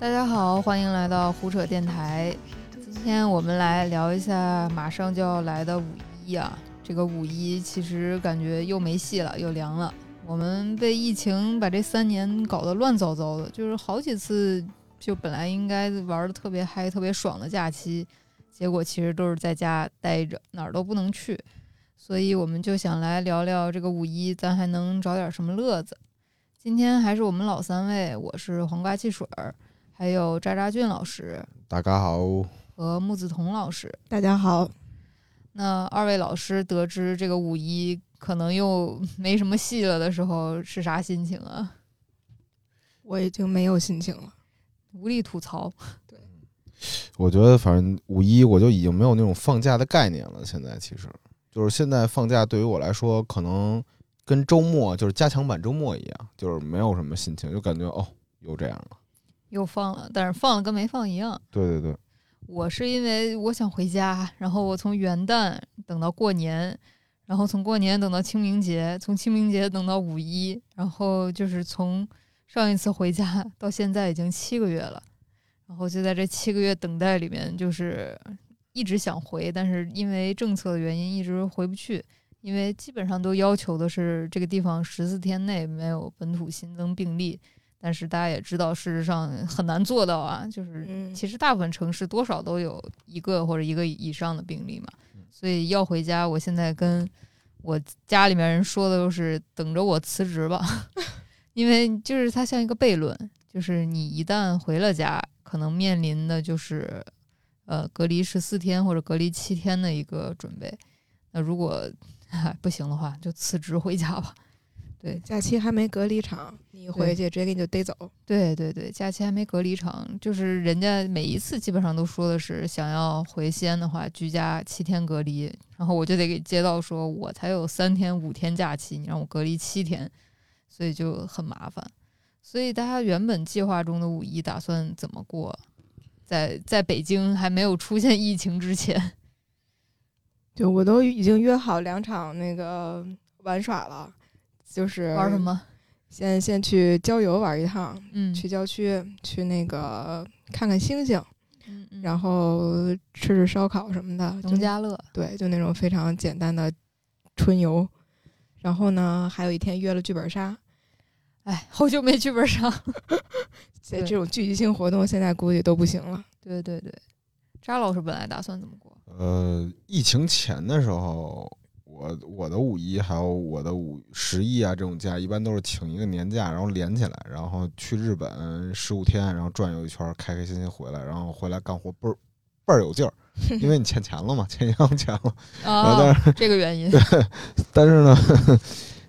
大家好，欢迎来到胡扯电台。今天我们来聊一下马上就要来的五一啊。这个五一其实感觉又没戏了，又凉了。我们被疫情把这三年搞得乱糟糟的，就是好几次就本来应该玩的特别嗨、特别爽的假期，结果其实都是在家待着，哪儿都不能去。所以我们就想来聊聊这个五一，咱还能找点什么乐子。今天还是我们老三位，我是黄瓜汽水儿。还有渣渣俊老师，大家好，和木子彤老师，大家好。那二位老师得知这个五一可能又没什么戏了的时候，是啥心情啊？我已经没有心情了，无力吐槽。对，我觉得反正五一我就已经没有那种放假的概念了。现在其实就是现在放假对于我来说，可能跟周末就是加强版周末一样，就是没有什么心情，就感觉哦，又这样了。又放了，但是放了跟没放一样。对对对，我是因为我想回家，然后我从元旦等到过年，然后从过年等到清明节，从清明节等到五一，然后就是从上一次回家到现在已经七个月了，然后就在这七个月等待里面，就是一直想回，但是因为政策的原因一直回不去，因为基本上都要求的是这个地方十四天内没有本土新增病例。但是大家也知道，事实上很难做到啊。就是其实大部分城市多少都有一个或者一个以上的病例嘛。所以要回家，我现在跟我家里面人说的都是等着我辞职吧，因为就是它像一个悖论，就是你一旦回了家，可能面临的就是呃隔离十四天或者隔离七天的一个准备。那如果 不行的话，就辞职回家吧。对，假期还没隔离场，你回去直接给你就逮走。对对对，假期还没隔离场，就是人家每一次基本上都说的是，想要回西安的话，居家七天隔离，然后我就得给街道说，我才有三天五天假期，你让我隔离七天，所以就很麻烦。所以大家原本计划中的五一打算怎么过？在在北京还没有出现疫情之前，就我都已经约好两场那个玩耍了。就是玩什么？先先去郊游玩一趟，嗯，去郊区去那个看看星星，嗯嗯，然后吃吃烧烤什么的，农家乐，对，就那种非常简单的春游。然后呢，还有一天约了剧本杀，哎，好久没剧本杀，这这种聚集性活动现在估计都不行了。对对对，扎老师本来打算怎么过？呃，疫情前的时候。我我的五一还有我的五十一啊，这种假一般都是请一个年假，然后连起来，然后去日本十五天，然后转悠一圈，开开心心回来，然后回来干活倍儿倍儿有劲儿，因为你欠钱了嘛，欠银行钱了啊，这个原因。对，但是呢，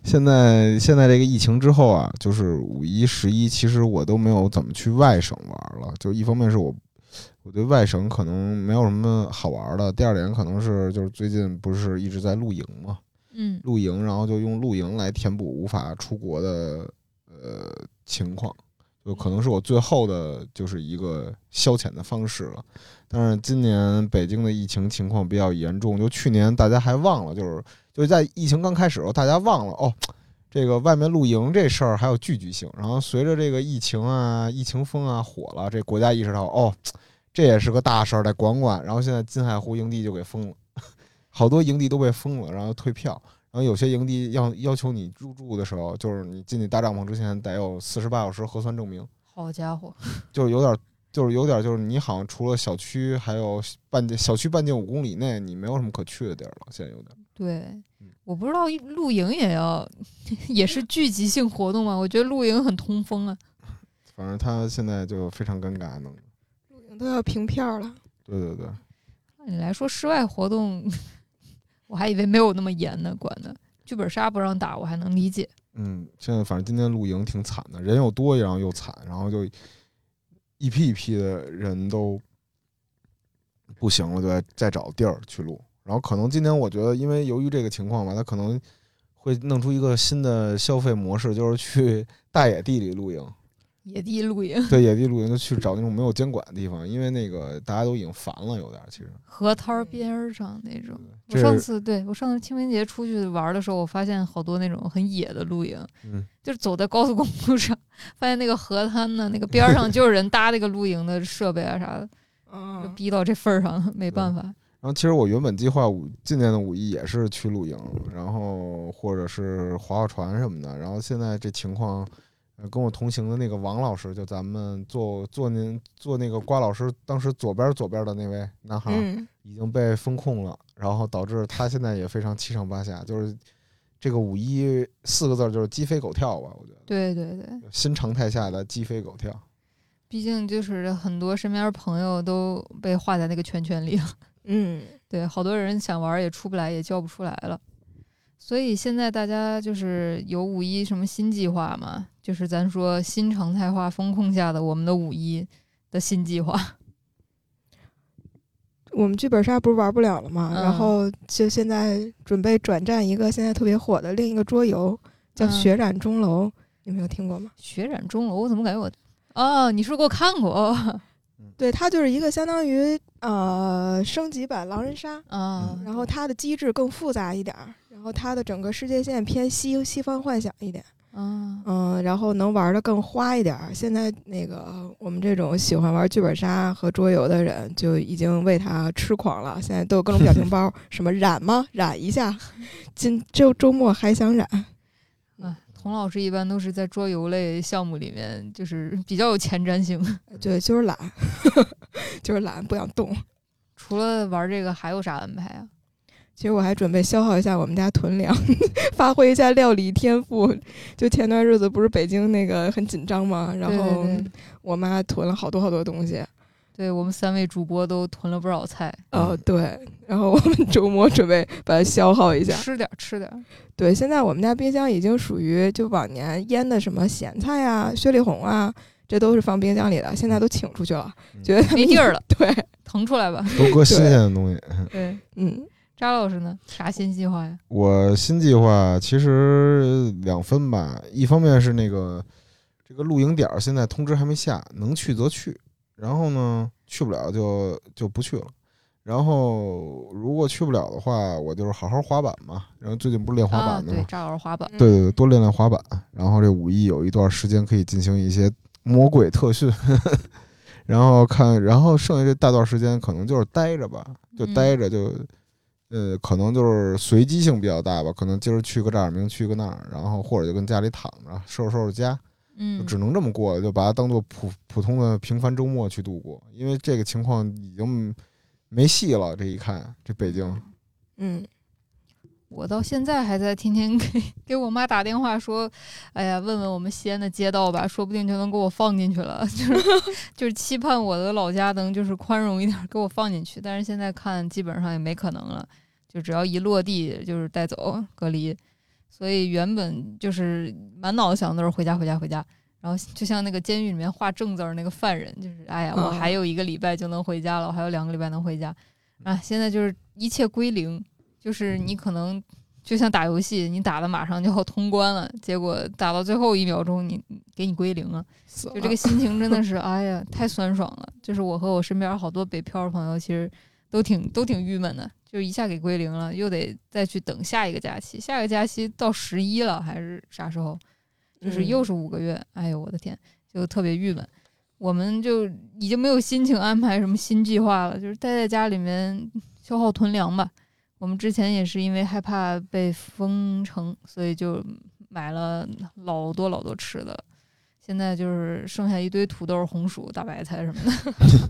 现在现在这个疫情之后啊，就是五一十一，其实我都没有怎么去外省玩了，就一方面是我。我对外省可能没有什么好玩的。第二点可能是就是最近不是一直在露营嘛，嗯，露营，然后就用露营来填补无法出国的呃情况，就可能是我最后的就是一个消遣的方式了。但是今年北京的疫情情况比较严重，就去年大家还忘了，就是就是在疫情刚开始的时候，大家忘了哦，这个外面露营这事儿还有聚集性。然后随着这个疫情啊，疫情风啊火了，这国家意识到哦。这也是个大事儿，得管管。然后现在金海湖营地就给封了，好多营地都被封了，然后退票。然后有些营地要要求你入住的时候，就是你进去搭帐篷之前得有四十八小时核酸证明。好家伙，就是有点，就是有点，就是你好像除了小区，还有半径小区半径五公里内，你没有什么可去的地儿了。现在有点。对，我不知道露营也要 也是聚集性活动吗？我觉得露营很通风啊。反正他现在就非常尴尬，弄。都要凭票了。对对对，按你来说，室外活动我还以为没有那么严呢，管的。剧本杀不让打，我还能理解。嗯，现在反正今天露营挺惨的，人又多，然后又惨，然后就一批一批的人都不行了，对，再找地儿去录。然后可能今天我觉得，因为由于这个情况吧，他可能会弄出一个新的消费模式，就是去大野地里露营。野地露营，对野地露营就去找那种没有监管的地方，因为那个大家都已经烦了，有点儿其实。河滩儿边儿上那种。我上次对我上次清明节出去玩儿的时候，我发现好多那种很野的露营，嗯，就是走在高速公路上，发现那个河滩呢，那个边儿上 就有人搭那个露营的设备啊啥的，就嗯，逼到这份儿上了，没办法。然后其实我原本计划五今年的五一也是去露营，然后或者是划划船什么的。然后现在这情况，呃跟我同行的那个王老师，就咱们做做您做那个瓜老师当时左边左边的那位男孩，嗯，已经被封控了，然后导致他现在也非常七上八下，就是这个五一四个字儿就是鸡飞狗跳吧，我觉得对对对，新常态下的鸡飞狗跳。毕竟就是很多身边朋友都被画在那个圈圈里了。嗯，对，好多人想玩儿也出不来，也叫不出来了。所以现在大家就是有五一什么新计划吗？就是咱说新常态化风控下的我们的五一的新计划。我们剧本杀不是玩不了了吗？嗯然后就现在准备转战一个现在特别火的另一个桌游，叫嗯《血染钟楼》，你没有听过吗？血染钟楼，我怎么感觉我哦，你是不是给我看过哦对，它就是一个相当于呃升级版狼人杀，啊？然后它的机制更复杂一点儿，然后它的整个世界线偏西西方幻想一点，啊，嗯，然后能玩的更花一点儿。现在那个我们这种喜欢玩剧本杀和桌游的人就已经为它痴狂了，现在都有各种表情包，什么染吗？染一下，今周周末还想染。啊，童老师一般都是在桌游类项目里面，就是比较有前瞻性。对，就是懒，就是懒，不想动。除了玩这个，还有啥安排啊？其实我还准备消耗一下我们家囤粮，发挥一下料理天赋。就前段日子不是北京那个很紧张吗？然后我妈囤了好多好多东西。对我们三位主播都囤了不少菜，哦，对，然后我们周末准备把它消耗一下。吃点儿吃点儿。对，现在我们家冰箱已经属于就往年腌的什么咸菜啊、雪里红啊，这都是放冰箱里的，现在都请出去了，嗯觉得没地儿了，对，腾出来吧。都搁新鲜的东西。对，嗯扎老师呢？啥新计划呀？我新计划其实两分吧，一方面是那个这个露营点儿现在通知还没下，能去则去，然后呢去不了就就不去了。然后如果去不了的话，我就是好好滑板嘛。然后最近不是练滑啊，对板的吗？，扎老师滑板。对对对，多练练滑板。然后这五一有一段时间可以进行一些魔鬼特训，然后看，然后剩下这大段时间可能就是待着吧，就嗯待着就，呃，可能就是随机性比较大吧，可能今儿去个这儿，明儿去个那儿，然后或者就跟家里躺着收拾收拾家，就嗯，只能这么过了，就把它当做普普通的平凡周末去度过，因为这个情况已经没戏了。这一看，这北京，嗯，我到现在还在天天 给给我妈打电话说，哎呀，问问我们西安的街道吧，说不定就能给我放进去了。就是就是期盼我的老家能就是宽容一点，给我放进去。但是现在看基本上也没可能了，就只要一落地就是带走隔离。所以原本就是满脑子想的都是回家回家回家。然后就像那个监狱里面画正字儿那个犯人，就是哎呀，我哦还有一个礼拜就能回家了，我还有两个礼拜能回家啊！现在就是一切归零，就是你可能就像打游戏，你打的马上就要通关了，结果打到最后一秒钟，你给你归零了就这个心情真的 是，哎呀，太酸爽了。就是我和我身边好多北漂的朋友，其实都挺都挺郁闷的，就是一下给归零了，又得再去等下一个假期，下一个假期到十一了还是啥时候？就是又嗯是五个月，哎呦我的天，就特别郁闷。我们就已经没有心情安排什么新计划了，就是待在家里面消耗囤粮吧。我们之前也是因为害怕被封城，所以就买了老多老多吃的。现在就是剩下一堆土豆、红薯、大白菜什么的，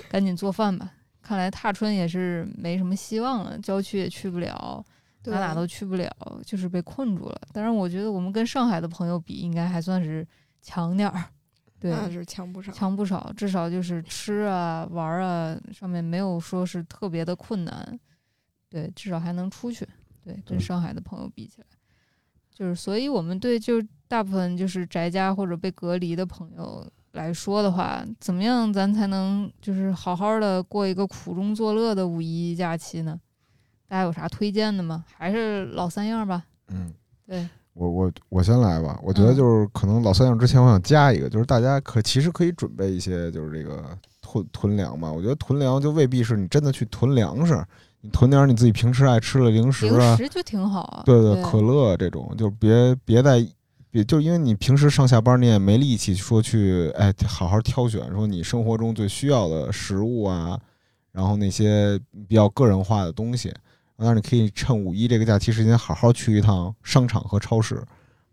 赶紧做饭吧。看来踏春也是没什么希望了，郊区也去不了，对哪哪都去不了，就是被困住了。但是，我觉得我们跟上海的朋友比，应该还算是强点儿，对，那是强不少。强不少，至少就是吃啊、玩儿啊上面没有说是特别的困难，对，至少还能出去，对，跟上海的朋友比起来，就是所以我们对就大部分就是宅家或者被隔离的朋友来说的话，怎么样咱才能就是好好的过一个苦中作乐的五一假期呢？大家有啥推荐的吗？还是老三样吧，嗯，对，我我我先来吧。我觉得嗯就是可能老三样之前，我想加一个，就是大家可其实可以准备一些，就是这个囤囤粮嘛。我觉得囤粮就未必是你真的去囤粮食，你囤点儿你自己平时爱吃的零食啊零啊，食就挺好啊。对对，可乐这种，就别别在。别就因为你平时上下班你也没力气说去哎好好挑选，说你生活中最需要的食物啊，然后那些比较个人化的东西，但是你可以趁五一这个假期时间好好去一趟商场和超市，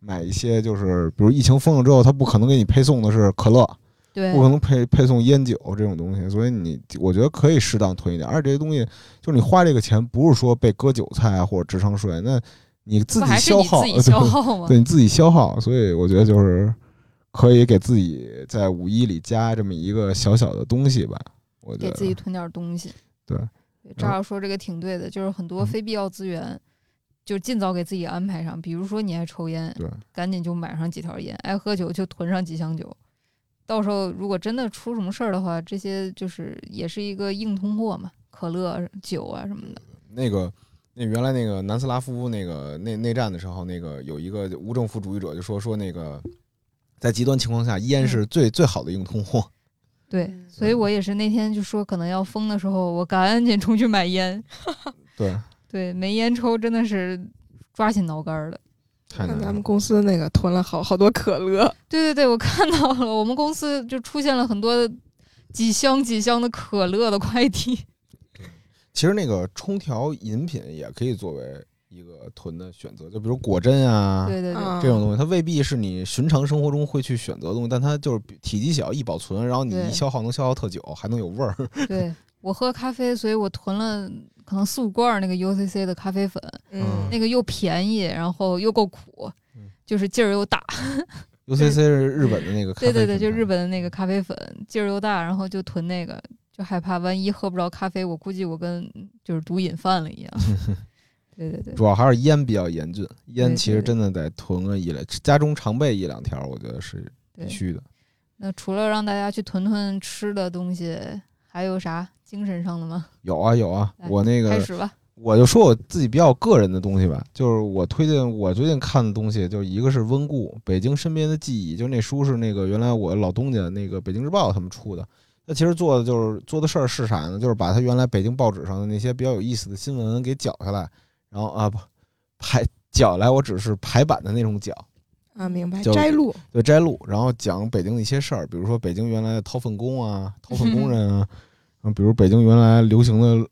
买一些就是比如疫情封了之后，他不可能给你配送的是可乐，对不可能配配送烟酒这种东西，所以你我觉得可以适当囤一点，而且这些东西就是你花这个钱不是说被割韭菜啊或者智商税，那你自己消耗，自己 消耗吗？对你自己消耗，所以我觉得就是可以给自己在五一里加这么一个小小的东西吧。我觉给自己囤点东西。对对，赵老说这个挺对的，就是很多嗯非必要资源，就尽早给自己安排上。比如说你爱抽烟，对赶紧就买上几条烟；爱喝酒就囤上几箱酒。到时候如果真的出什么事儿的话，这些就是也是一个硬通货嘛，可乐、酒啊什么的。那个那原来那个南斯拉夫那个内内战的时候，那个有一个无政府主义者就说说那个在极端情况下，烟是最、最好的硬通货。对，嗯所以我也是那天就说可能要封的时候，我赶紧出去买烟。对，对，没烟抽真的是抓心挠肝儿的。太难了看咱们。公司那个囤了好好多可乐，对对对，我看到了，我们公司就出现了很多几箱几箱的可乐的快递。其实那个冲调饮品也可以作为一个囤的选择，就比如果珍啊。对对对，啊这种东西，它未必是你寻常生活中会去选择的东西，但它就是比体积小、易保存，然后你一消耗能消耗特久，还能有味儿。对我喝咖啡，所以我囤了可能四五罐儿那个 UCC 的咖啡粉，嗯那个又便宜，然后又够苦嗯，就是劲儿又大。UCC 是日本的那个咖啡对对对，就日本的那个咖啡粉，劲儿又大，然后就囤那个，就害怕万一喝不着咖啡，我估计我跟就是毒瘾犯了一样。对对对主要还是烟比较严峻，烟其实真的得囤个一两，家中常备一两条，我觉得是必。须的。那除了让大家去囤囤吃的东西，还有啥精神上的吗？有啊有啊，我那个开始吧。我就说我自己比较个人的东西吧，就是我推荐我最近看的东西，就一个是温故北京身边的记忆，就那书是那个原来我老东家那个北京日报他们出的。那其实做的就是做的事儿是啥呢？就是把他原来北京报纸上的那些比较有意思的新闻给绞下来，然后啊不排绞来，我只是排版的那种绞，啊，明白。摘录，对摘录，然后讲北京的一些事儿，比如说北京原来的掏粪工啊、掏粪工人啊，然后比如北京原来流行的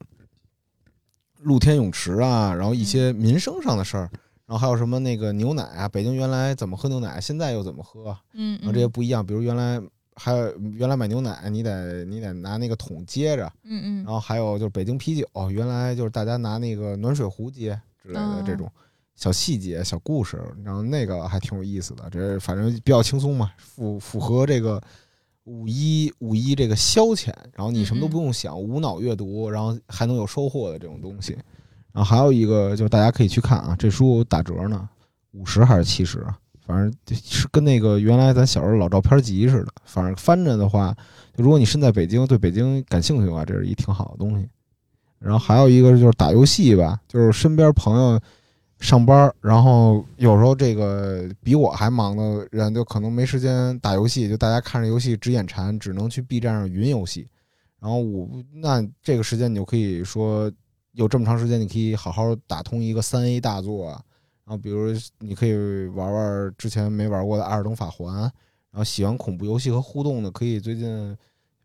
露天泳池啊，然后一些民生上的事儿，然后还有什么那个牛奶啊，北京原来怎么喝牛奶，现在又怎么喝，嗯，然后这些不一样，比如原来还有原来买牛奶，你得你得拿那个桶接着，嗯嗯然后还有就是北京啤酒，原来就是大家拿那个暖水壶接之类的哦这种小细节、小故事，然后那个还挺有意思的。这反正比较轻松嘛，符符合这个五一五一这个消遣，然后你什么都不用想，无脑阅读，然后还能有收获的这种东西。然后还有一个就是大家可以去看啊，这书打折呢，五十还是七十啊？反正就是跟那个原来咱小时候老照片集似的。反正翻着的话，如果你身在北京，对北京感兴趣的话，这是一挺好的东西。然后还有一个就是打游戏吧，就是身边朋友上班，然后有时候这个比我还忙的人，就可能没时间打游戏，就大家看着游戏直眼馋，只能去 B 站上云游戏。然后我那这个时间你就可以说有这么长时间，你可以好好打通一个三 A 大作啊。然后比如你可以玩玩之前没玩过的《艾尔登法环》，然后喜欢恐怖游戏和互动的，可以最近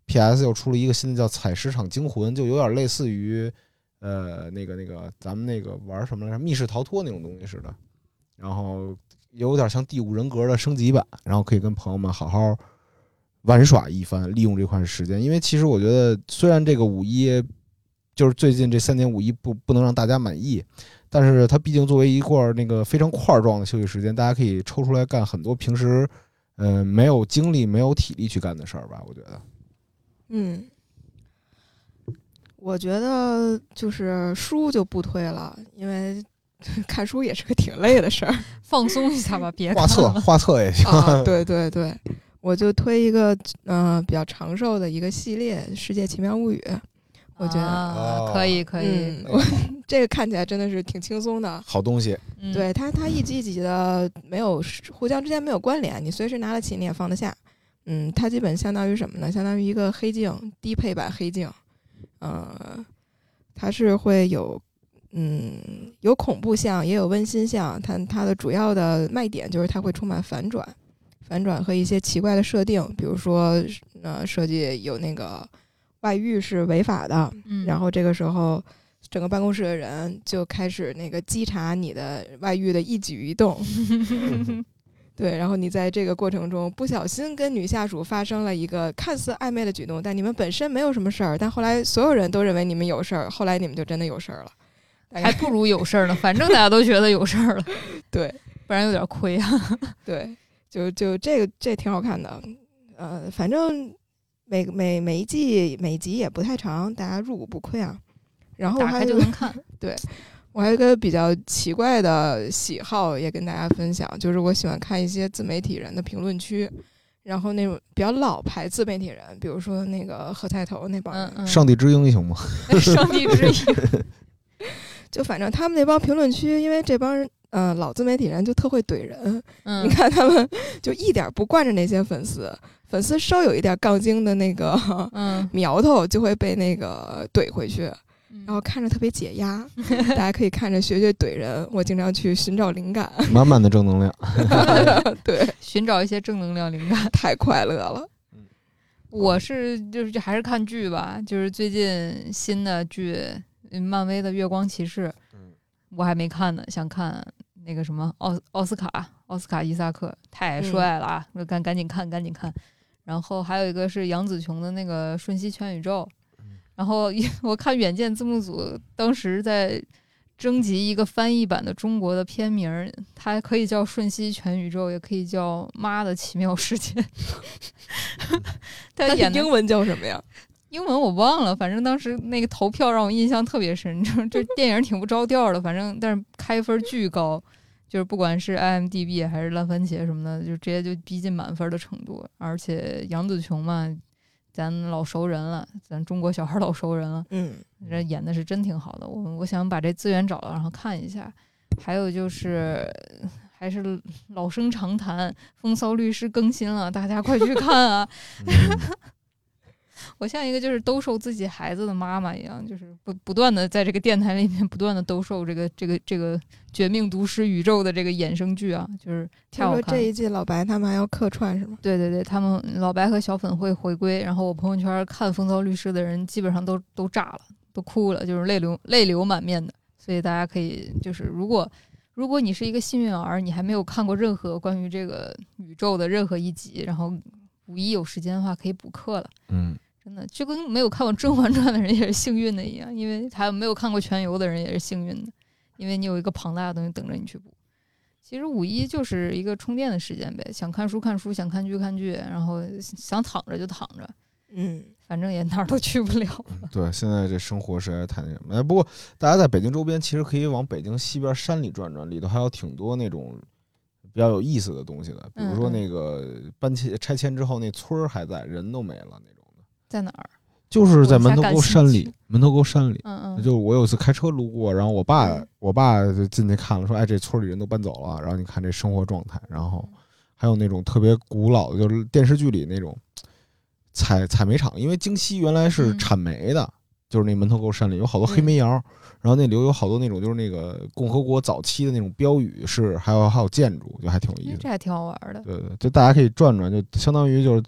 P.S. 又出了一个新的叫《采石场惊魂》，就有点类似于呃那个那个咱们那个玩什么来着密室逃脱那种东西似的，然后有点像第五人格的升级版，然后可以跟朋友们好好玩耍一番，利用这块时间。因为其实我觉得，虽然这个五一就是最近这三年五一不不能让大家满意，但是它毕竟作为一块儿那个非常块儿状的休息时间，大家可以抽出来干很多平时呃没有精力、没有体力去干的事儿吧。我觉得，嗯，我觉得就是书就不推了，因为看书也是个挺累的事儿放松一下吧，别画。册 画册也行。啊。对对对，我就推一个呃比较长寿的一个系列《世界奇妙物语》。我觉得。啊，可以可以，这个看起来真的是挺轻松的。好东西，嗯，对它，它一集一集的没有互相之间没有关联，你随时拿得起，你也放得下。嗯，它基本相当于什么呢？相当于一个黑镜低配版黑镜。呃，它是会有嗯有恐怖向，也有温馨向。它它的主要的卖点就是它会充满反转，反转和一些奇怪的设定，比如说呃设计有那个外遇是违法的，嗯，然后这个时候，整个办公室的人就开始那个稽查你的外遇的一举一动。对，然后你在这个过程中不小心跟女下属发生了一个看似暧昧的举动，但你们本身没有什么事儿，但后来所有人都认为你们有事儿，后来你们就真的有事儿了。还不如有事儿呢，反正大家都觉得有事儿了，对不然有点亏啊。对，就就这个这挺好看的，呃，反正每每每一季每集也不太长，大家入股不亏啊。然后还就能看。对我还有一个比较奇怪的喜好，也跟大家分享，就是我喜欢看一些自媒体人的评论区，然后那种比较老牌自媒体人，比如说那个何菜头那帮人，嗯嗯，上帝之英雄嘛，上帝之英，就反正他们那帮评论区，因为这帮人，呃，老自媒体人就特会怼人，嗯你，看他们就一点不惯着那些粉丝，粉丝稍有一点杠精的那个嗯，苗头，就会被那个怼回去。嗯然后看着特别解压，大家可以看着学学怼人。我经常去寻找灵感，满满的正能量。对，寻找一些正能量灵感。太快乐了。我是就是还是看剧吧，就是最近新的剧，嗯漫威的《月光骑士》，嗯我还没看呢，想看那个什么奥奥斯卡奥斯卡伊萨克，太帅了啊！我赶赶紧看，赶紧看。然后还有一个是杨紫琼的那个《瞬息全宇宙》，然后我看远见字幕组当时在征集一个翻译版的中国的片名，它可以叫《瞬息全宇宙》，也可以叫《妈的奇妙世界》。他演英文叫什么呀？英文我忘了，反正当时那个投票让我印象特别深，就这电影挺不着调的，反正但是开分巨高，就是不管是 IMDB 还是烂番茄什么的，就直接就逼近满分的程度。而且杨紫琼嘛，咱老熟人了，咱中国小孩老熟人了，嗯，这演的是真挺好的。我我想把这资源找了，然后看一下。还有就是。还是老生常谈，《风骚律师》更新了，大家快去看啊！嗯我像一个就是兜售自己孩子的妈妈一样，就是不不断的在这个电台里面 不断的兜售这个这个这个绝命毒师宇宙的这个衍生剧啊，就是太听说好看了。这一季老白他们还要客串是吗？对对对，他们老白和小粉会回归，然后我朋友圈看《风骚律师》的人基本上都都炸了，都哭了，就是泪流泪流满面的。所以大家可以就是如果如果你是一个幸运儿，你还没有看过任何关于这个宇宙的任何一集，然后五一有时间的话可以补课了。嗯，真的就跟没有看过《甄嬛传》的人也是幸运的一样，因为还有没有看过《全游》的人也是幸运的，因为你有一个庞大的东西等着你去补。其实五一就是一个充电的时间呗，想看书看书，想看剧看剧，然后想躺着就躺着，嗯，反正也哪儿都去不了。对，现在这生活实在是太那什么。哎，不过大家在北京周边其实可以往北京西边山里转转，里头还有挺多那种比较有意思的东西的，比如说那个搬迁拆迁之后那村儿还在，人都没了那种的，在哪儿？就是在门头沟山里，门头沟山里。嗯嗯，就我有一次开车路过，然后我爸嗯我爸就进去看了，说：“哎，这村里人都搬走了。”然后你看这生活状态，然后还有那种特别古老的，就是电视剧里那种采采煤厂，因为京西原来是嗯产煤的，就是那门头沟山里有好多黑煤窑，然后那里有好多那种就是那个共和国早期的那种标语是，还有还有建筑，就还挺有意思的。这还挺好玩的。对对，就大家可以转转，就相当于就是。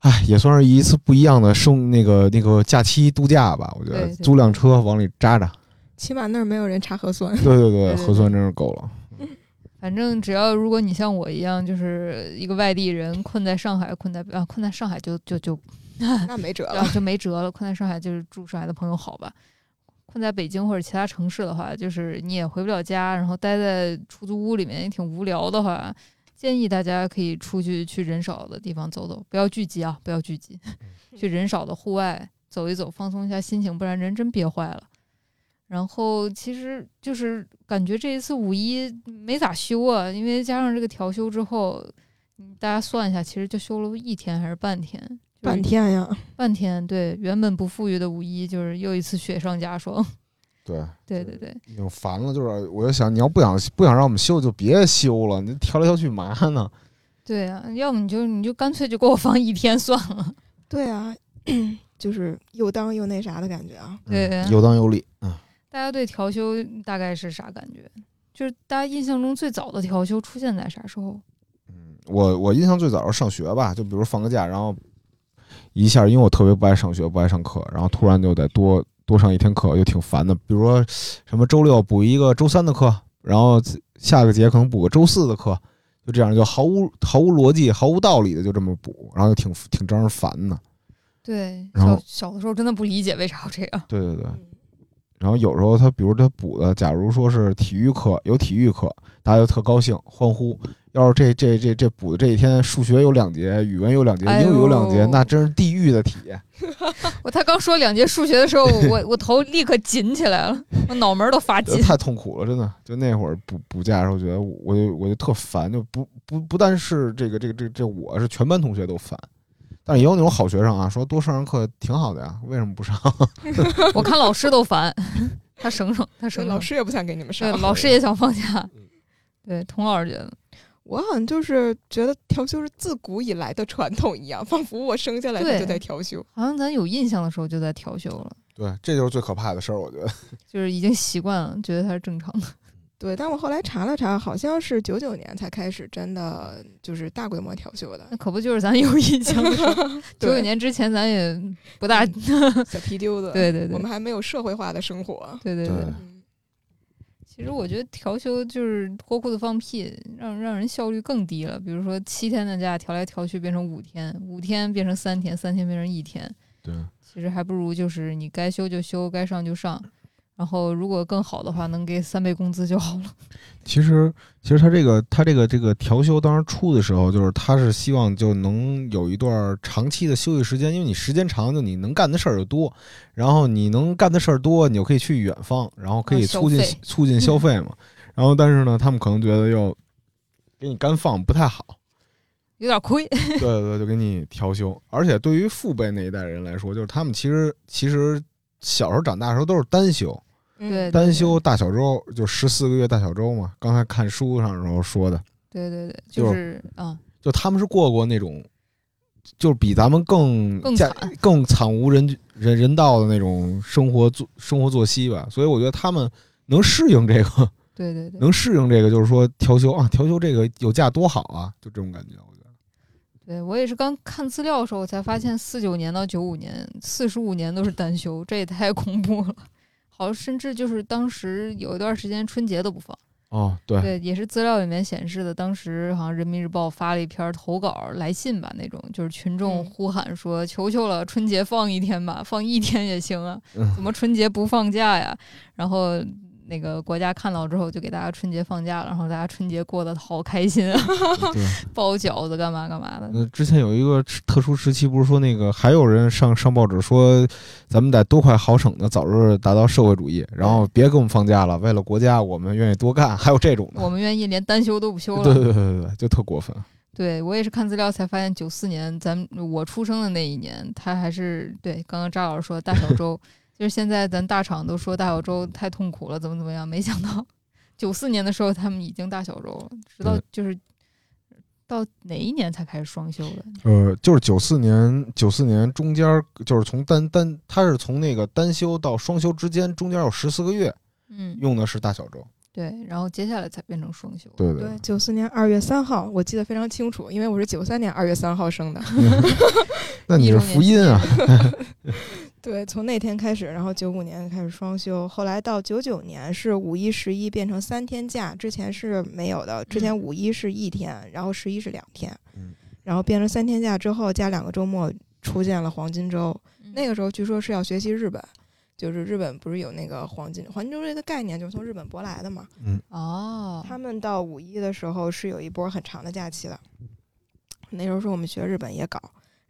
哎，也算是一次不一样的生那个那个假期度假吧，我觉得对对租辆车往里扎扎，起码那儿没有人查核酸。对对对，对对核酸真是够了。反正只要如果你像我一样，就是一个外地人，困在上海，困在啊困在上海就就就 那没辙了。啊就没辙了。困在上海就是住上海的朋友好吧。困在北京或者其他城市的话，就是你也回不了家，然后待在出租屋里面也挺无聊的话，建议大家可以出去去人少的地方走走，不要聚集啊，不要聚集，去人少的户外走一走，放松一下心情，不然人真憋坏了。然后其实就是感觉这一次五一没咋休啊，因为加上这个调休之后，嗯大家算一下，其实就休了一天还是半天，半天呀，半天，对，原本不富裕的五一就是又一次雪上加霜。对，对对对，已经烦了。就是我就想，你要不想不想让我们休，就别休了。你调来调去嘛呢？对啊，要么你就你就干脆就给我放一天算了。对啊，就是又当又那啥的感觉啊。对嗯有当有理。嗯，大家对调休大概是啥感觉？就是大家印象中最早的调休出现在啥时候？我我印象最早是上学吧，就比如放个假，然后一下，因为我特别不爱上学，不爱上课，然后突然就得多多上一天课，又挺烦的。比如说什么周六补一个周三的课，然后下个节可能补个周四的课，就这样就毫无毫无逻辑、毫无道理的就这么补，然后就挺挺招人烦的。对，然后小小的时候真的不理解为啥要这样。对对对。嗯然后有时候他，比如他补的，假如说是体育课有体育课，大家就特高兴欢呼。要是这这这这补的这一天数学有两节，语文有两节，哎英语有两节，那真是地狱的体验。我他刚说两节数学的时候，我我头立刻紧起来了，我脑门都发紧。太痛苦了，真的。就那会儿补补假的时候，觉得我就我就特烦，就不不不但是这个这个这个这我是全班同学都烦，但是也有那种好学生啊，说多上上课挺好的呀，为什么不上？我看老师都烦，他省省，他省省。老师也不想给你们对上。老师也想放假嗯。对，童老师觉得，我好像就是觉得调休是自古以来的传统一样，仿佛我生下来他就在调休。好像咱有印象的时候就在调休了，对，这就是最可怕的事儿，我觉得。就是已经习惯了，觉得它是正常的。对，但我后来查了查，好像是九九年才开始真的就是大规模调休的那。可不就是咱有印象的时候，九九年之前咱也不大，小皮丢子，对对对我们还没有社会化的生活。对对对对。嗯其实我觉得调休就是脱裤子放屁，让让人效率更低了。比如说七天的假调来调去变成五天，五天变成三天，三天变成一天，对，其实还不如就是你该休就休，该上就上。然后如果更好的话，能给三倍工资就好了。其实，其实他这个他这个这个调休当时出的时候，就是他是希望就能有一段长期的休息时间，因为你时间长，就你能干的事儿就多，然后你能干的事儿多，你就可以去远方，然后可以促进、费促进消 费嘛。然后，但是呢，他们可能觉得又给你干放不太好，有点亏。对对对，就给你调休。而且对于父辈那一代人来说，就是他们其实其实小时候长大的时候都是单休，嗯对单休大小周，就十四个月大小周嘛。刚才看书上的时候说的。对对对，就就是嗯，就他们是过过那种，就是比咱们更加更惨更惨无人人人道的那种生活作生活作息吧，所以我觉得他们能适应这个，对对对 能适应这个，就是说调休啊，调休这个有假多好啊，就这种感觉，我觉得。对，我也是刚看资料的时候我才发现，四九年到九五年，四十五年都是单休，这也太恐怖了。好，甚至就是当时有一段时间春节都不放。哦，对，对，也是资料里面显示的，当时好像人民日报发了一篇投稿来信吧，那种就是群众嗯呼喊说：“求求了，春节放一天吧，放一天也行啊，嗯怎么春节不放假呀？”然后那个国家看到之后，就给大家春节放假了，然后大家春节过得好开心。包饺子干嘛干嘛的。呃，之前有一个特殊时期，不是说那个还有人上上报纸说，咱们得多快好省的早日达到社会主义，然后别给我们放假了，为了国家，我们愿意多干，还有这种的。我们愿意连单休都不休了。对对对对对，就特过分。对我也是看资料才发现，九四年咱们我出生的那一年，他还是对刚刚张老师说大小周，就是现在咱大厂都说大小周太痛苦了，怎么怎么样，没想到九四年的时候他们已经大小周了，直到就是到哪一年才开始双休的？呃，就是九四年，九四年中间儿就是从单单，他是从那个单休到双休之间中间有十四个月，嗯，用的是大小周。对，然后接下来才变成双休。对对，九四年二月三号，我记得非常清楚，因为我是九三年二月三号生的。那你是福音啊？对，从那天开始，然后九五年开始双休，后来到九九年是五一、十一变成三天假，之前是没有的，之前五一是一天，然后十一是两天，嗯然后变成三天假之后加两个周末，出现了黄金周。嗯那个时候据说是要学习日本，就是日本不是有那个黄金黄金周这个概念，就是从日本舶来的嘛。嗯哦，他们到五一的时候是有一波很长的假期的。那时候是我们学日本也搞，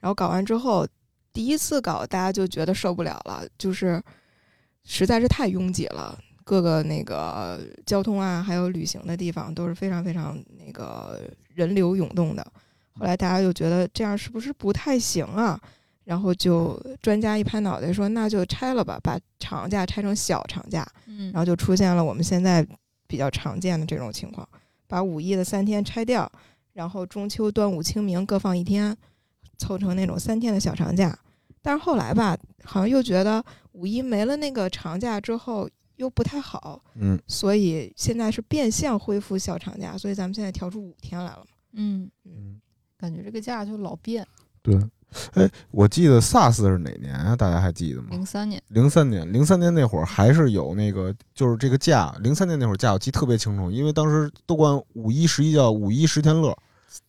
然后搞完之后，第一次搞大家就觉得受不了了，就是实在是太拥挤了，各个那个交通啊，还有旅行的地方都是非常非常那个人流涌动的。后来大家就觉得这样是不是不太行啊？然后就专家一拍脑袋说，那就拆了吧，把长假拆成小长假，嗯，然后就出现了我们现在比较常见的这种情况，把五一的三天拆掉，然后中秋、端午、清明各放一天，凑成那种三天的小长假。但是后来吧，好像又觉得五一没了那个长假之后又不太好，嗯，所以现在是变相恢复小长假，所以咱们现在调出五天来了嘛。嗯，嗯，感觉这个假就老变。对。哎，我记得 SARS 是哪年啊？大家还记得吗？零三年，零三年，零三年那会儿还是有那个，就是这个假。零三年那会儿假我记得特别清楚，因为当时都管五一十一叫五一十天乐，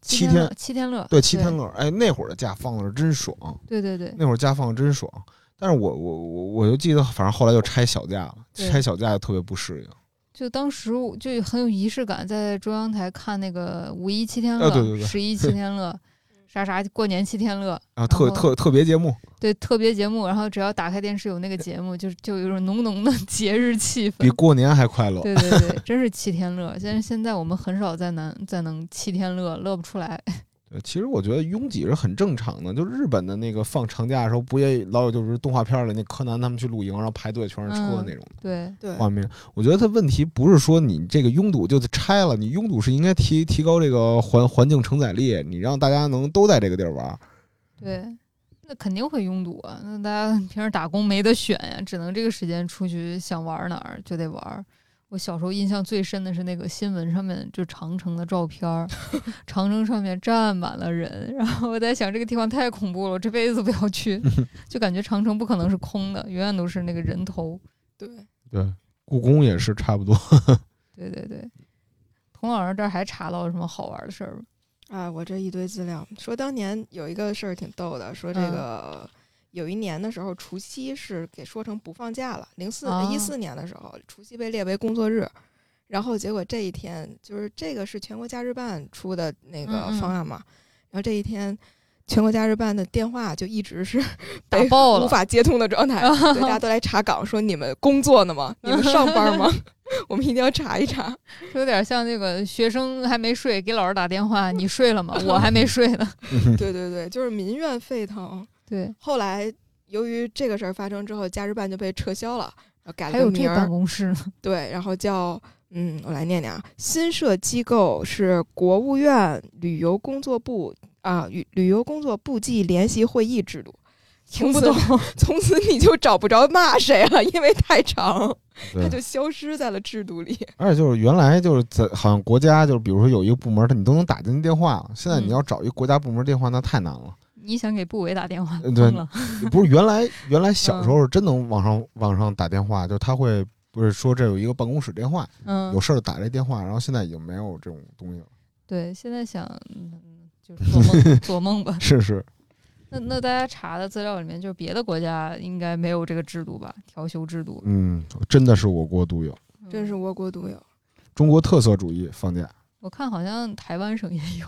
七天七天乐，对七天乐。哎，那会儿的假放的是真爽，对对对，那会儿假放的真爽。但是我我我我就记得，反正后来就拆小假了，拆小假就特别不适应。就当时我就很有仪式感，在中央台看那个五一七天乐，十一七天乐，啥啥过年七天乐，啊，特特特别节目，对特别节目，然后只要打开电视有那个节目，就就有一种浓浓的 节日气氛。比过年还快乐。对对对，真是七天乐。现在现在我们很少再能再能七天乐，乐不出来。对，其实我觉得拥挤是很正常的。就日本的那个放长假的时候，不也老有就是动画片里那柯南他们去露营，然后排队全是车嗯那种对，对，画面。我觉得它问题不是说你这个拥堵就拆了，你拥堵是应该提提高这个环环境承载力，你让大家能都在这个地儿玩儿。对，那肯定会拥堵啊！那大家平时打工没得选呀，只能这个时间出去，想玩哪儿就得玩儿。我小时候印象最深的是那个新闻上面就长城的照片儿，长城上面站满了人，然后我在想这个地方太恐怖了，我这辈子都不要去，就感觉长城不可能是空的，永远都是那个人头。对，对，故宫也是差不多。对对对，童老师这儿还查到什么好玩的事儿吗？啊，我这一堆资料说，当年有一个事儿挺逗的，说这嗯个、有一年的时候，除夕是给说成不放假了。零四啊一四年的时候，除夕被列为工作日，然后结果这一天就是这个是全国假日办出的那个方案嘛，然后这一天。全国假日办的电话就一直是被打爆了无法接通的状态，对大家都来查岗，说你们工作呢吗？你们上班吗？我们一定要查一查。就有点像那个学生还没睡，给老师打电话，你睡了吗？我还没睡呢。对对对，就是民怨沸腾。对，后来由于这个事儿发生之后，假日办就被撤销了，然后改还有这了个名儿，办公室呢。对，然后叫嗯，我来念念啊，新设机构是国务院旅游工作部啊，旅旅游工作部际联席会议制度。听不懂，从此 你就找不着骂谁了，因为太长，它就消失在了制度里。而且就是原来就是在好像国家就是比如说有一个部门，它你都能打进电话，现在你嗯要找一个国家部门电话那太难了。你想给部委打电话，呃对。不是原来原来小时候是真能往上往上打电话，就他会不是说这有一个办公室电话，嗯有，事儿打这电话，然后现在已经没有这种东西了。对，现在想，嗯，就是做梦做梦吧。是是，那那大家查的资料里面，就是别的国家应该没有这个制度吧？调休制度，嗯，真的是我国独有，真是我国独有。中国特色主义放假。我看好像台湾省也有。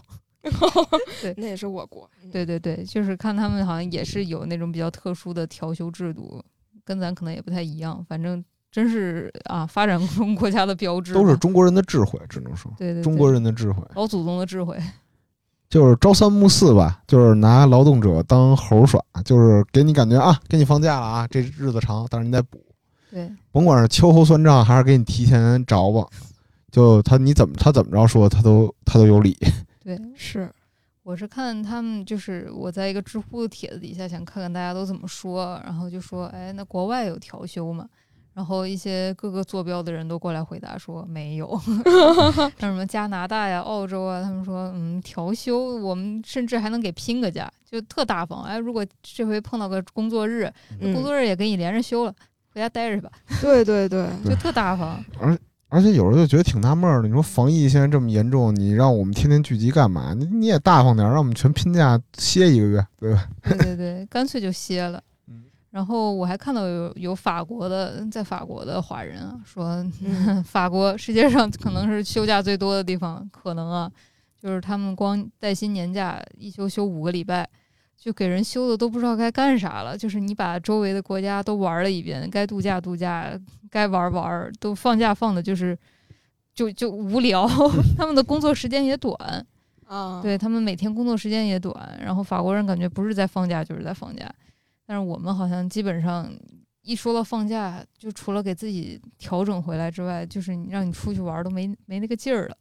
那也是我国。嗯对对对，就是看他们好像也是有那种比较特殊的调休制度，跟咱可能也不太一样。反正真是啊，发展中国家的标志，都是中国人的智慧，只能说对对对中国人的智慧，老祖宗的智慧。就是朝三暮四吧，就是拿劳动者当猴耍，就是给你感觉啊，给你放假了啊，这日子长，但是你得补，对，甭管是秋后算账还是给你提前着吧，就他你怎么他怎么着说他都他都有理。对，是，我是看他们，就是我在一个知乎的帖子底下想看看大家都怎么说，然后就说，哎，那国外有调休吗？然后一些各个坐标的人都过来回答说没有，像什么加拿大呀、澳洲啊，他们说，嗯，调休我们甚至还能给拼个假，就特大方。哎，如果这回碰到个工作日，嗯工作日也给你连着休了，回家待着去吧，对对对，就特大方。而且有时候就觉得挺纳闷儿的，你说防疫现在这么严重，你让我们天天聚集干嘛？你你也大方点儿，让我们全拼假歇一个月，对吧？对对对，干脆就歇了嗯。然后我还看到有有法国的，在法国的华人啊，说、嗯法国世界上可能是休假最多的地方，可能啊，就是他们光带薪年假一休休五个礼拜，就给人休的都不知道该干啥了。就是你把周围的国家都玩了一遍，该度假度假，该玩玩，都放假放的就是就就无聊，他们的工作时间也短。啊，对他们每天工作时间也短，然后法国人感觉不是在放假就是在放假，但是我们好像基本上一说到放假，就除了给自己调整回来之外，就是你让你出去玩儿都没没那个劲儿了。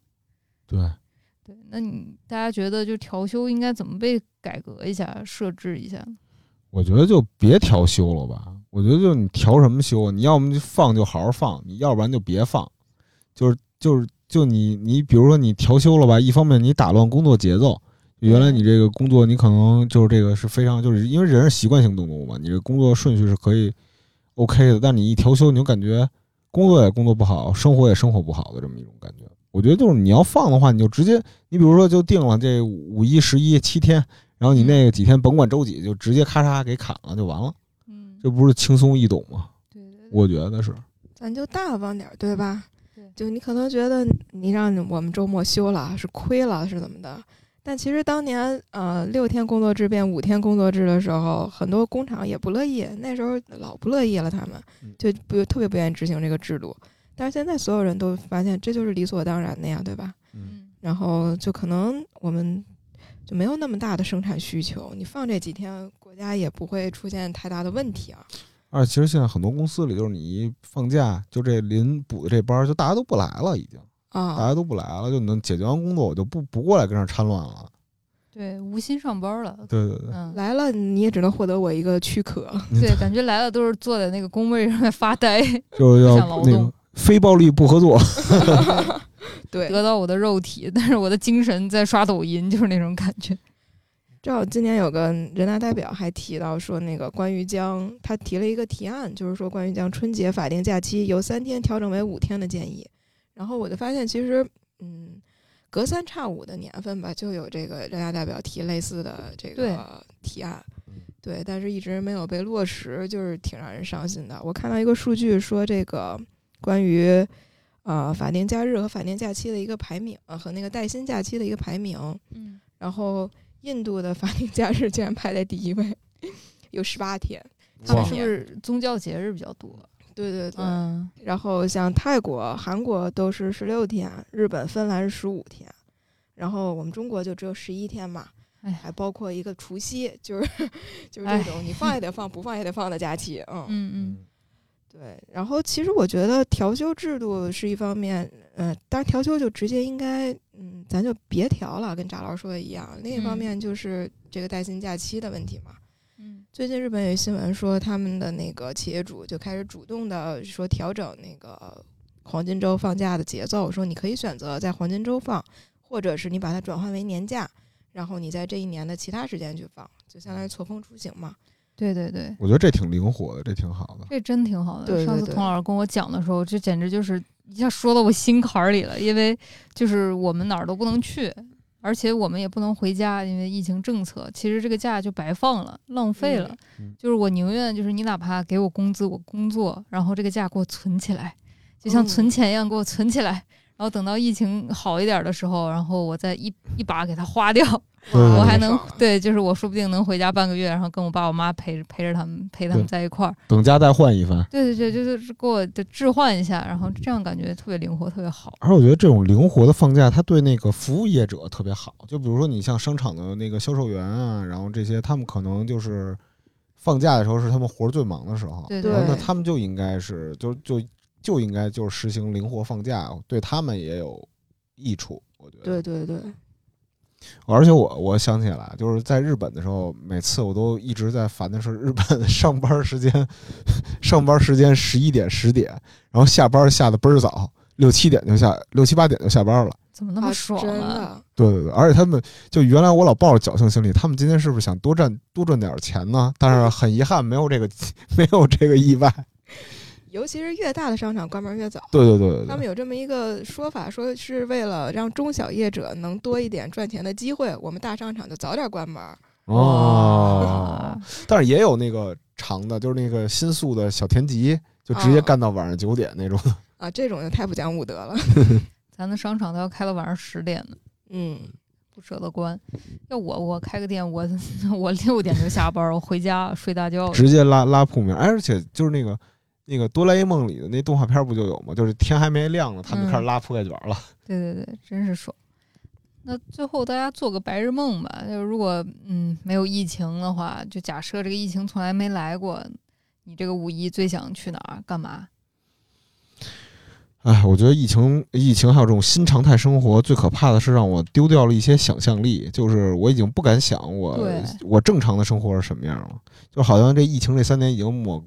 对，对，那你大家觉得就调休应该怎么被改革一下、设置一下？我觉得就别调休了吧。我觉得就你调什么休？你要么就放就好好放，你要不然就别放。就是就是就你你比如说你调休了吧，一方面你打乱工作节奏，原来你这个工作你可能就是这个是非常就是因为人是习惯性动物嘛，你这工作顺序是可以 OK 的，但你一调休，你就感觉工作也工作不好，生活也生活不好的这么一种感觉。我觉得就是你要放的话，你就直接你比如说就定了这五一十一七天，然后你那个几天甭管周几，就直接咔嚓给砍了就完了，嗯，这不是轻松易懂吗？对对对，我觉得是。咱就大方点儿，对吧？对就你可能觉得你让我们周末休了是亏了是怎么的？但其实当年呃六天工作制变五天工作制的时候，很多工厂也不乐意，那时候老不乐意了，他们嗯就不特别不愿意执行这个制度。但是现在所有人都发现这就是理所当然的呀，对吧？嗯然后就可能我们就没有那么大的生产需求，你放这几天，国家也不会出现太大的问题啊。而其实现在很多公司里，就是你一放假，就这临补的这班儿，就大家都不来了，已经大啊，家都不来了，就能解决完工作，我就不不过来跟这儿掺乱了。对，无心上班了。对对对，嗯，来了你也只能获得我一个躯壳。对，感觉来了都是坐在那个工位上面发呆，就是要不想劳动那个非暴力不合作。对，得到我的肉体，但是我的精神在刷抖音，就是那种感觉。正好今年有个人大代表还提到说，那个关于将他提了一个提案，就是说关于将春节法定假期由三天调整为五天的建议。然后我就发现，其实嗯，隔三差五的年份吧，就有这个人大代表提类似的这个提案。对，但是一直没有被落实，就是挺让人伤心的。我看到一个数据说，这个关于呃法定假日和法定假期的一个排名，呃和那个带薪假期的一个排名，嗯，然后印度的法定假日竟然排在第一位，有十八天。他们是不是宗教节日比较多？对对对。嗯，然后像泰国、韩国都是十六天，日本、芬兰是十五天，然后我们中国就只有十一天嘛。哎还包括一个除夕，就是就是哎这种你放也得放，不放也得放的假期。嗯，嗯嗯，对。然后其实我觉得调休制度是一方面，嗯、当然调休就直接应该，嗯，咱就别调了，跟扎老师说的一样。另一方嗯面就是这个带薪假期的问题嘛。嗯最近日本有新闻说，他们的那个企业主就开始主动的说调整那个黄金周放假的节奏，说你可以选择在黄金周放，或者是你把它转换为年假，然后你在这一年的其他时间去放，就相当于错峰出行嘛。对对对，我觉得这挺灵活的，这挺好的。这真挺好的。对对对上次童老师跟我讲的时候，这简直就是一下说到我心坎儿里了，因为就是我们哪儿都不能去，而且我们也不能回家，因为疫情政策。其实这个假就白放了，浪费了。嗯就是我宁愿就是你哪怕给我工资，我工作，然后这个假给我存起来，就像嗯存钱一样给我存起来。然后等到疫情好一点的时候，然后我再一一把给它花掉，对我还能对，就是我说不定能回家半个月，然后跟我爸我妈陪着陪着他们陪他们在一块儿。等价再换一番。对对对，就是给我的置换一下，然后这样感觉特别灵活，特别好。而我觉得这种灵活的放假，它对那个服务业者特别好。就比如说你像商场的那个销售员啊，然后这些，他们可能就是放假的时候是他们活儿最忙的时候，对对然后那他们就应该是就就就应该就是实行灵活放假，对他们也有益处。我觉得，对对对，而且我我想起来，就是在日本的时候，每次我都一直在烦的是日本上班时间，上班时间十一点十点，然后下班下的倍儿早，六七点就下六七八点就下班了。怎么那那么爽真啊？的，对对对，而且他们就原来我老抱着侥幸心理，他们今天是不是想多赚多赚点钱呢？但是很遗憾，没有这个 没有这个意外。尤其是越大的商场关门越早。对对对对对，他们有这么一个说法，说是为了让中小业者能多一点赚钱的机会，我们大商场就早点关门。哦，但是也有那个长的，就是那个新宿的小田急，就直接哦干到晚上九点那种。啊，这种就太不讲武德了。咱的商场都要开到晚上十点呢，嗯，不舍得关。要我我开个店，我我六点就下班，我回家睡大觉。直接拉拉铺面，哎而且就是那个那个哆啦 A 梦里的那动画片不就有吗？就是天还没亮呢，他们就开始拉铺盖卷了。对对对，真是爽。那最后大家做个白日梦吧，就是如果嗯没有疫情的话，就假设这个疫情从来没来过，你这个五一最想去哪儿干嘛？哎，我觉得疫情、疫情还有这种新常态生活，最可怕的是让我丢掉了一些想象力，就是我已经不敢想我我正常的生活是什么样了，就好像这疫情这三年已经抹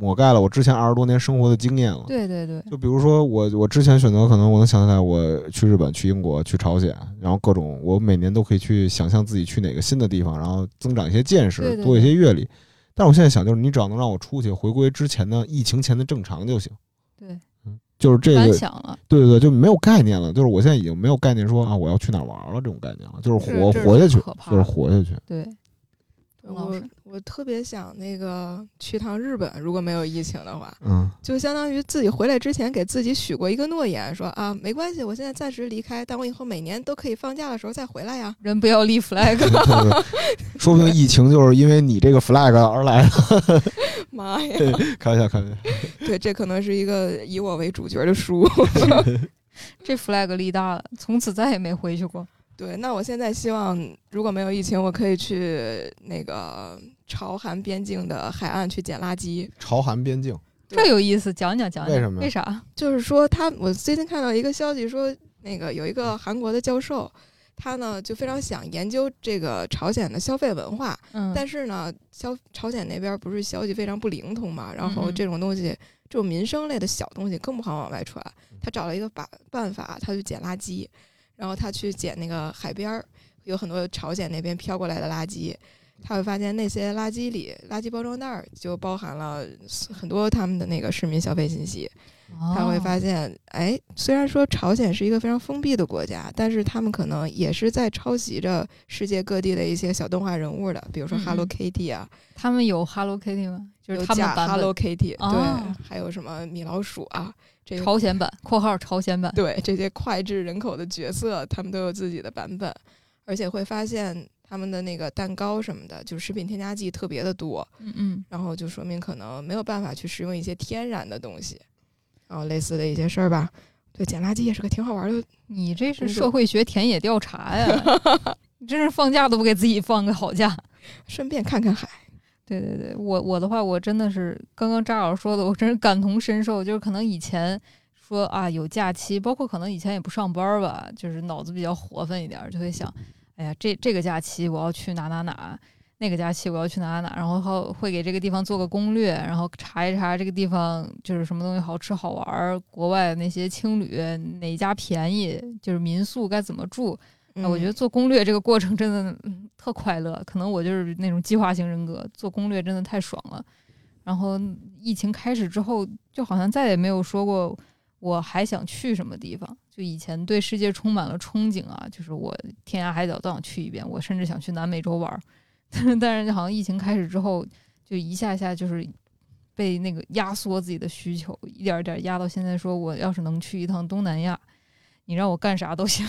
抹盖了我之前二十多年生活的经验了。对对对，就比如说我，我之前选择可能我能想起来，我去日本、去英国、去朝鲜，然后各种我每年都可以去想象自己去哪个新的地方，然后增长一些见识，对对多一些阅历。但是我现在想，就是你只要能让我出去，回归之前的疫情前的正常就行。对，就是这个，对对对，就没有概念了。就是我现在已经没有概念说啊，我要去哪儿玩了这种概念了，就是活这活下去就是活下去。对，董老我师我特别想那个去趟日本，如果没有疫情的话，嗯，就相当于自己回来之前给自己许过一个诺言，说啊没关系，我现在暂时离开，但我以后每年都可以放假的时候再回来呀。人不要立 flag，说不定疫情就是因为你这个 flag 而来的。妈呀，开玩笑，开玩笑。对，这可能是一个以我为主角的书。这 flag 立大了，从此再也没回去过。对，那我现在希望如果没有疫情，我可以去那个朝韩边境的海岸去捡垃圾。朝韩边境，这有意思，讲讲讲讲，为什么为啥？就是说他，我最近看到一个消息说，那个有一个韩国的教授，他呢就非常想研究这个朝鲜的消费文化，嗯，但是呢，消朝鲜那边不是消息非常不灵通嘛，然后这种东西，这种民生类的小东西更不好往外传。他找了一个把办法，他去捡垃圾，然后他去捡那个海边儿，有很多朝鲜那边飘过来的垃圾。他会发现那些垃圾里，垃圾包装袋儿就包含了很多他们的那个市民消费信息。他会发现，现，哎，虽然说朝鲜是一个非常封闭的国家，但是他们可能也是在抄袭着世界各地的一些小动画人物的，比如说 Hello Kitty 啊，他们有 Hello Kitty 吗？就是他们版 Hello Kitty，、哦对，还有什么米老鼠啊，这个朝鲜版（括号朝鲜版对这些脍炙人口的角色，他们都有自己的版本，而且会发现他们的那个蛋糕什么的，就是食品添加剂特别的多，）。嗯嗯，然后就说明可能没有办法去食用一些天然的东西，然后类似的一些事儿吧。对，捡垃圾也是个挺好玩的你这是社会学田野调查呀！你真是放假都不给自己放个好假。顺便看看海。对对对，我我的话，我真的是刚刚扎老师说的，我真是感同身受。就是可能以前说啊有假期，包括可能以前也不上班吧，就是脑子比较活泛一点，就会想，哎呀，这这个假期我要去哪哪哪，那个假期我要去哪哪哪，然后后会给这个地方做个攻略，然后查一查这个地方就是什么东西好吃好玩儿，国外那些青旅哪家便宜，就是民宿该怎么住。哎，我觉得嗯做攻略这个过程真的、嗯、特快乐，可能我就是那种计划型人格，做攻略真的太爽了。然后疫情开始之后，就好像再也没有说过我还想去什么地方。就以前对世界充满了憧憬啊，就是我天涯海角都想去一遍，我甚至想去南美洲玩儿。但是但是好像疫情开始之后，就一下下就是被那个压缩自己的需求，一点点儿压到现在，说我要是能去一趟东南亚，你让我干啥都行。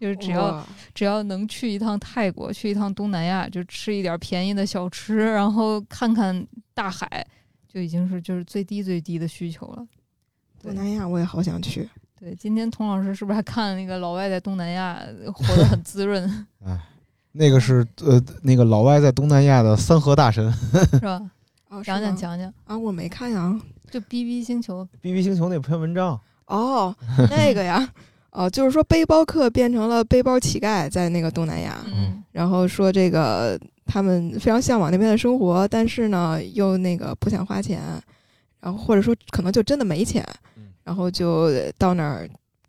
就是只要只要能去一趟泰国，去一趟东南亚，就吃一点便宜的小吃，然后看看大海，就已经是就是最低最低的需求了。东南亚我也好想去。对，今天童老师是不是还看那个老外在东南亚活得很滋润，哎那个是呃，那个老外在东南亚的三河大神 是吧？哦，讲讲讲讲，啊，我没看呀。就 B B 星球，，B B 星球那篇文章，哦，那个呀，哦，就是说背包客变成了背包乞丐，在那个东南亚，嗯。然后说这个他们非常向往那边的生活，但是呢又那个不想花钱，然后或者说可能就真的没钱嗯，然后就到那儿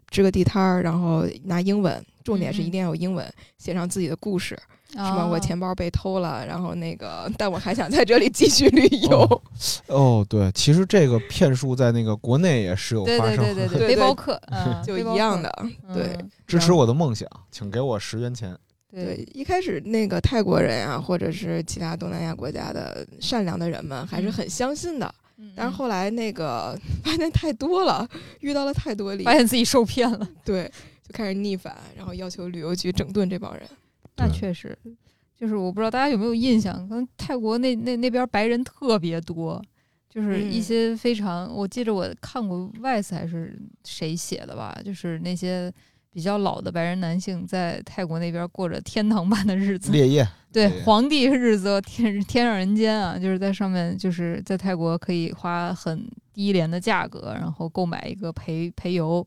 支个地摊儿，然后拿英文，重点是一定要有英文，写上自己的故事，什什么我钱包被偷了，然后那个但我还想在这里继续旅游。哦哦，对，其实这个骗术在那个国内也时有发生。对对对 对背包客，嗯就一样的，对嗯支持我的梦想，请给我十元钱。对对，，一开始那个泰国人啊，或者是其他东南亚国家的善良的人们，还是嗯很相信的。嗯但是后来那个 发现太多了，遇到了太多例发，现自己受骗了，对，就开始逆反，然后要求旅游局整顿这帮人。对那确实，就是我不知道大家有没有印象，可能泰国那那那边白人特别多，就是一嗯些非常，我记着我看过 Vice 还是谁写的吧，就是那些比较老的白人男性在泰国那边过着天堂般的日子。烈焰，对对，皇帝日子天天上人间啊，就是在上面，就是在泰国可以花很低廉的价格，然后购买一个陪陪游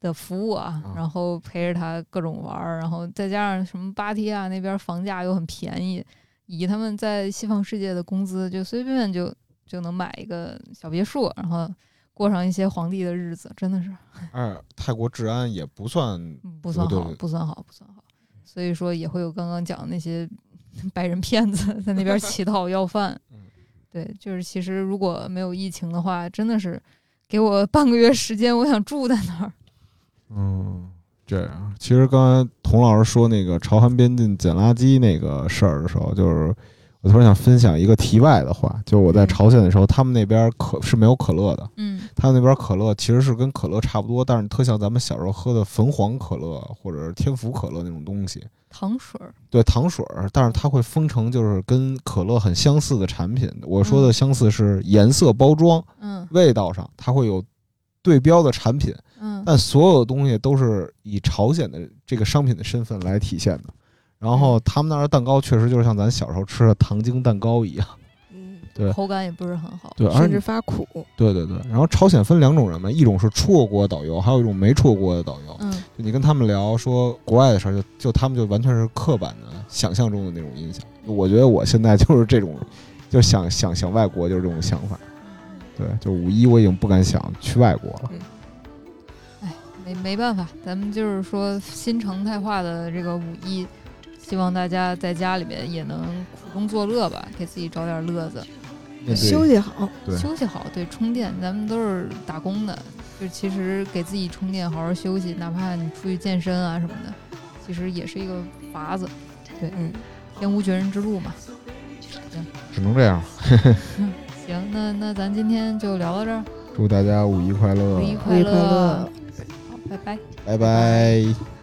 的服务啊啊，然后陪着他各种玩儿，然后再加上什么芭提雅那边房价又很便宜，以他们在西方世界的工资，就随便就就能买一个小别墅，然后过上一些皇帝的日子，真的是二 泰国治安也不算嗯不算好不算好，不算好。所以说也会有刚刚讲的那些 白人骗子在那边乞讨要饭嗯。对，就是其实如果没有疫情的话，真的是给我半个月时间，我想住在那儿。嗯，这样。其实刚才童老师说那个朝韩边境捡垃圾那个事儿的时候，就是我突然想分享一个题外的话，就是我在嗯朝鲜的时候，他们那边可是没有可乐的，嗯他们那边可乐其实是跟可乐差不多，但是特像咱们小时候喝的汾黄可乐或者是天府可乐那种东西。糖水儿，对糖水儿，但是它会封成就是跟可乐很相似的产品。我说的嗯相似是颜色、包装、嗯味道上，它会有对标的产品，嗯但所有的东西都是以朝鲜的这个商品的身份来体现的。然后他们那儿的蛋糕确实就是像咱小时候吃的糖精蛋糕一样，嗯，对口感也不是很好。对，甚至发苦。对对对。然后朝鲜分两种人嘛，一种是出过国的导游，还有一种没出过国的导游。嗯就你跟他们聊说国外的事儿，就就他们就完全是刻板的想象中的那种印象。我觉得我现在就是这种，就想想想外国就是这种想法。对，就五一我已经不敢想去外国了。没没办法，咱们就是说新常态化的这个五一，希望大家在家里面也能苦中作乐吧，给自己找点乐子。休息好，休息好，对，充电，咱们都是打工的，就其实给自己充电，好好休息，哪怕你出去健身啊什么的，其实也是一个法子。对，嗯，天无绝人之路嘛。行只能这样。行，那那咱今天就聊到这儿，祝大家五一快乐，五一快乐好，拜拜。拜拜。